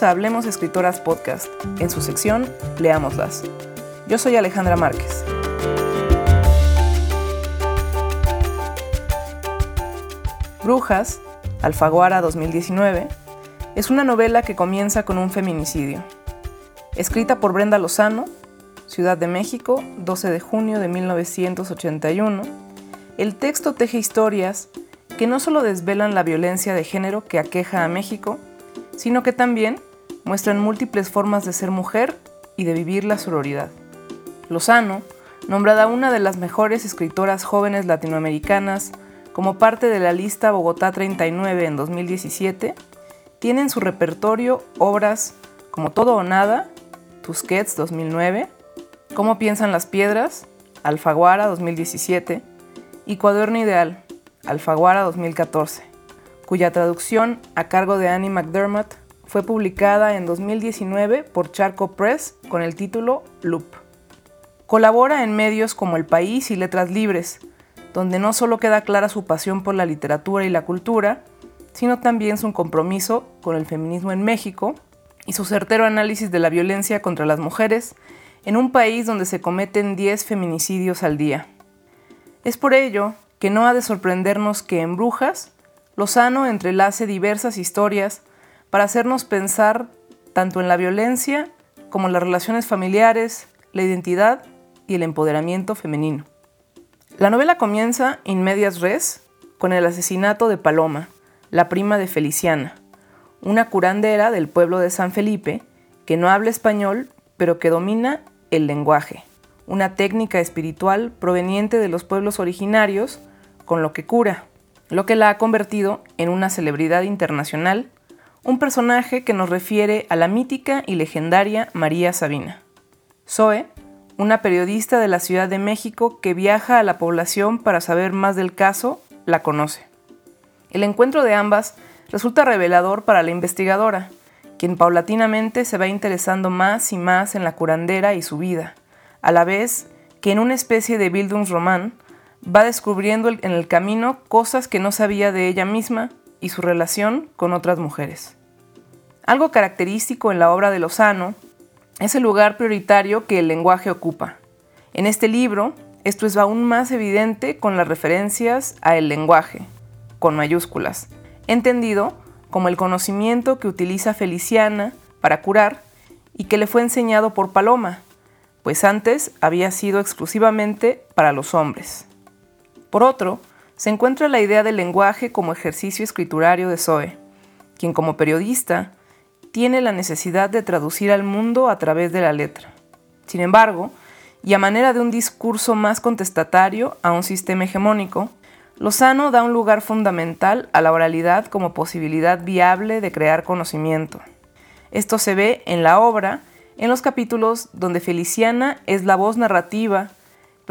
A Hablemos Escritoras Podcast, en su sección Leámoslas. Yo soy Alejandra Márquez. Brujas, Alfaguara 2019, es una novela que comienza con un feminicidio. Escrita por Brenda Lozano, Ciudad de México, 12 de junio de 1981, el texto teje historias que no solo desvelan la violencia de género que aqueja a México, sino que también muestran múltiples formas de ser mujer y de vivir la sororidad. Lozano, nombrada una de las mejores escritoras jóvenes latinoamericanas como parte de la lista Bogotá 39 en 2017, tiene en su repertorio obras como Todo o Nada, Tusquets 2009, Cómo piensan las piedras, Alfaguara 2017 y Cuaderno Ideal, Alfaguara 2014 cuya traducción a cargo de Annie McDermott fue publicada en 2019 por Charco Press con el título Loop. Colabora en medios como El País y Letras Libres, donde no solo queda clara su pasión por la literatura y la cultura, sino también su compromiso con el feminismo en México y su certero análisis de la violencia contra las mujeres en un país donde se cometen 10 feminicidios al día. Es por ello que no ha de sorprendernos que en Brujas Lozano entrelace diversas historias para hacernos pensar tanto en la violencia como en las relaciones familiares, la identidad y el empoderamiento femenino. La novela comienza in medias res con el asesinato de Paloma, la prima de Feliciana, una curandera del pueblo de San Felipe que no habla español pero que domina el lenguaje, una técnica espiritual proveniente de los pueblos originarios con lo que cura lo que la ha convertido en una celebridad internacional, un personaje que nos refiere a la mítica y legendaria María Sabina. Zoe, una periodista de la Ciudad de México que viaja a la población para saber más del caso, la conoce. El encuentro de ambas resulta revelador para la investigadora, quien paulatinamente se va interesando más y más en la curandera y su vida, a la vez que en una especie de Bildungsroman va descubriendo en el camino cosas que no sabía de ella misma y su relación con otras mujeres. Algo característico en la obra de Lozano es el lugar prioritario que el lenguaje ocupa. En este libro, esto es aún más evidente con las referencias a el lenguaje, con mayúsculas, entendido como el conocimiento que utiliza Feliciana para curar y que le fue enseñado por Paloma, pues antes había sido exclusivamente para los hombres. Por otro, se encuentra la idea del lenguaje como ejercicio escriturario de Zoe, quien como periodista tiene la necesidad de traducir al mundo a través de la letra. Sin embargo, y a manera de un discurso más contestatario a un sistema hegemónico, Lozano da un lugar fundamental a la oralidad como posibilidad viable de crear conocimiento. Esto se ve en la obra, en los capítulos donde Feliciana es la voz narrativa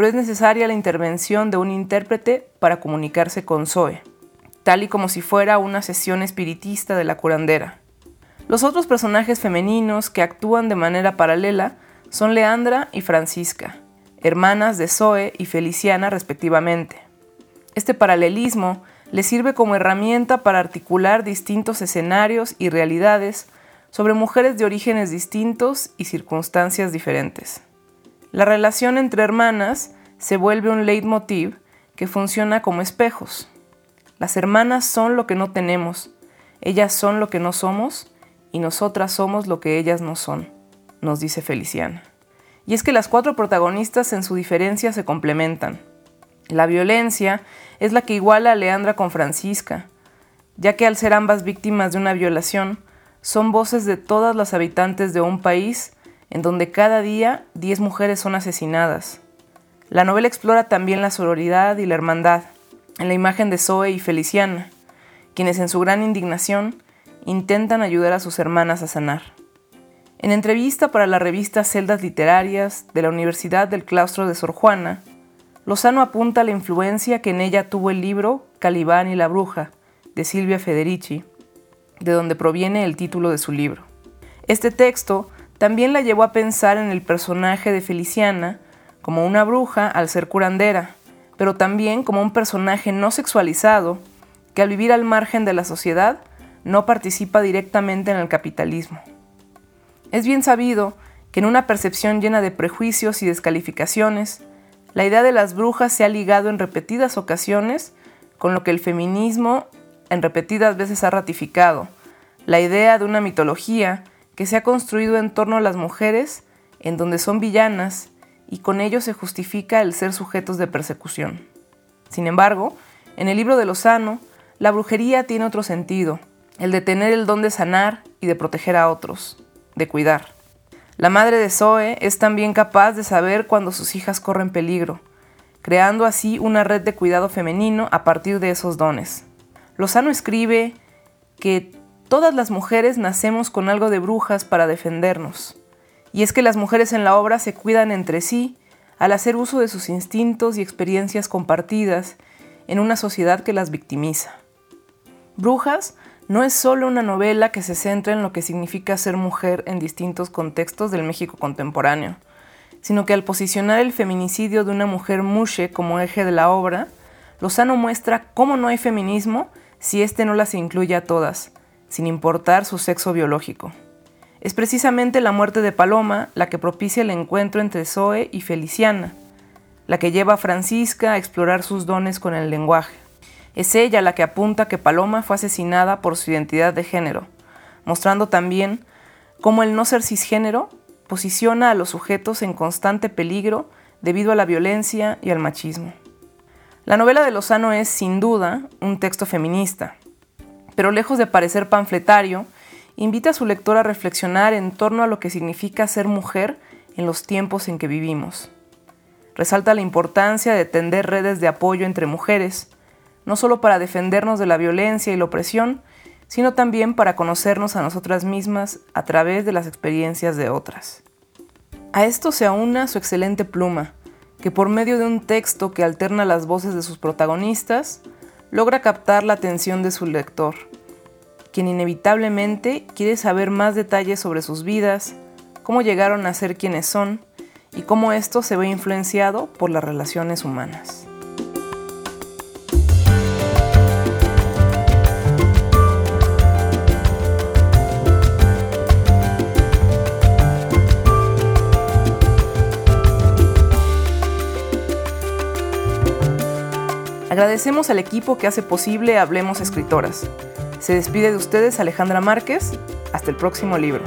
pero es necesaria la intervención de un intérprete para comunicarse con Zoe, tal y como si fuera una sesión espiritista de la curandera. Los otros personajes femeninos que actúan de manera paralela son Leandra y Francisca, hermanas de Zoe y Feliciana respectivamente. Este paralelismo le sirve como herramienta para articular distintos escenarios y realidades sobre mujeres de orígenes distintos y circunstancias diferentes. La relación entre hermanas se vuelve un leitmotiv que funciona como espejos. Las hermanas son lo que no tenemos, ellas son lo que no somos y nosotras somos lo que ellas no son, nos dice Feliciana. Y es que las cuatro protagonistas en su diferencia se complementan. La violencia es la que iguala a Leandra con Francisca, ya que al ser ambas víctimas de una violación, son voces de todas las habitantes de un país en donde cada día 10 mujeres son asesinadas. La novela explora también la sororidad y la hermandad, en la imagen de Zoe y Feliciana, quienes en su gran indignación intentan ayudar a sus hermanas a sanar. En entrevista para la revista Celdas Literarias de la Universidad del Claustro de Sor Juana, Lozano apunta la influencia que en ella tuvo el libro Calibán y la Bruja, de Silvia Federici, de donde proviene el título de su libro. Este texto también la llevó a pensar en el personaje de Feliciana como una bruja al ser curandera, pero también como un personaje no sexualizado que al vivir al margen de la sociedad no participa directamente en el capitalismo. Es bien sabido que en una percepción llena de prejuicios y descalificaciones, la idea de las brujas se ha ligado en repetidas ocasiones con lo que el feminismo en repetidas veces ha ratificado, la idea de una mitología que se ha construido en torno a las mujeres en donde son villanas y con ello se justifica el ser sujetos de persecución. Sin embargo, en el libro de Lozano, la brujería tiene otro sentido, el de tener el don de sanar y de proteger a otros, de cuidar. La madre de Zoe es también capaz de saber cuando sus hijas corren peligro, creando así una red de cuidado femenino a partir de esos dones. Lozano escribe que todas las mujeres nacemos con algo de brujas para defendernos. Y es que las mujeres en la obra se cuidan entre sí al hacer uso de sus instintos y experiencias compartidas en una sociedad que las victimiza. Brujas no es solo una novela que se centra en lo que significa ser mujer en distintos contextos del México contemporáneo, sino que al posicionar el feminicidio de una mujer mushe como eje de la obra, Lozano muestra cómo no hay feminismo si éste no las incluye a todas, sin importar su sexo biológico. Es precisamente la muerte de Paloma la que propicia el encuentro entre Zoe y Feliciana, la que lleva a Francisca a explorar sus dones con el lenguaje. Es ella la que apunta que Paloma fue asesinada por su identidad de género, mostrando también cómo el no ser cisgénero posiciona a los sujetos en constante peligro debido a la violencia y al machismo. La novela de Lozano es, sin duda, un texto feminista, pero lejos de parecer panfletario, invita a su lector a reflexionar en torno a lo que significa ser mujer en los tiempos en que vivimos. Resalta la importancia de tender redes de apoyo entre mujeres, no solo para defendernos de la violencia y la opresión, sino también para conocernos a nosotras mismas a través de las experiencias de otras. A esto se aúna su excelente pluma, que por medio de un texto que alterna las voces de sus protagonistas, logra captar la atención de su lector quien inevitablemente quiere saber más detalles sobre sus vidas, cómo llegaron a ser quienes son y cómo esto se ve influenciado por las relaciones humanas. Agradecemos al equipo que hace posible Hablemos Escritoras se despide de ustedes Alejandra Márquez. Hasta el próximo libro.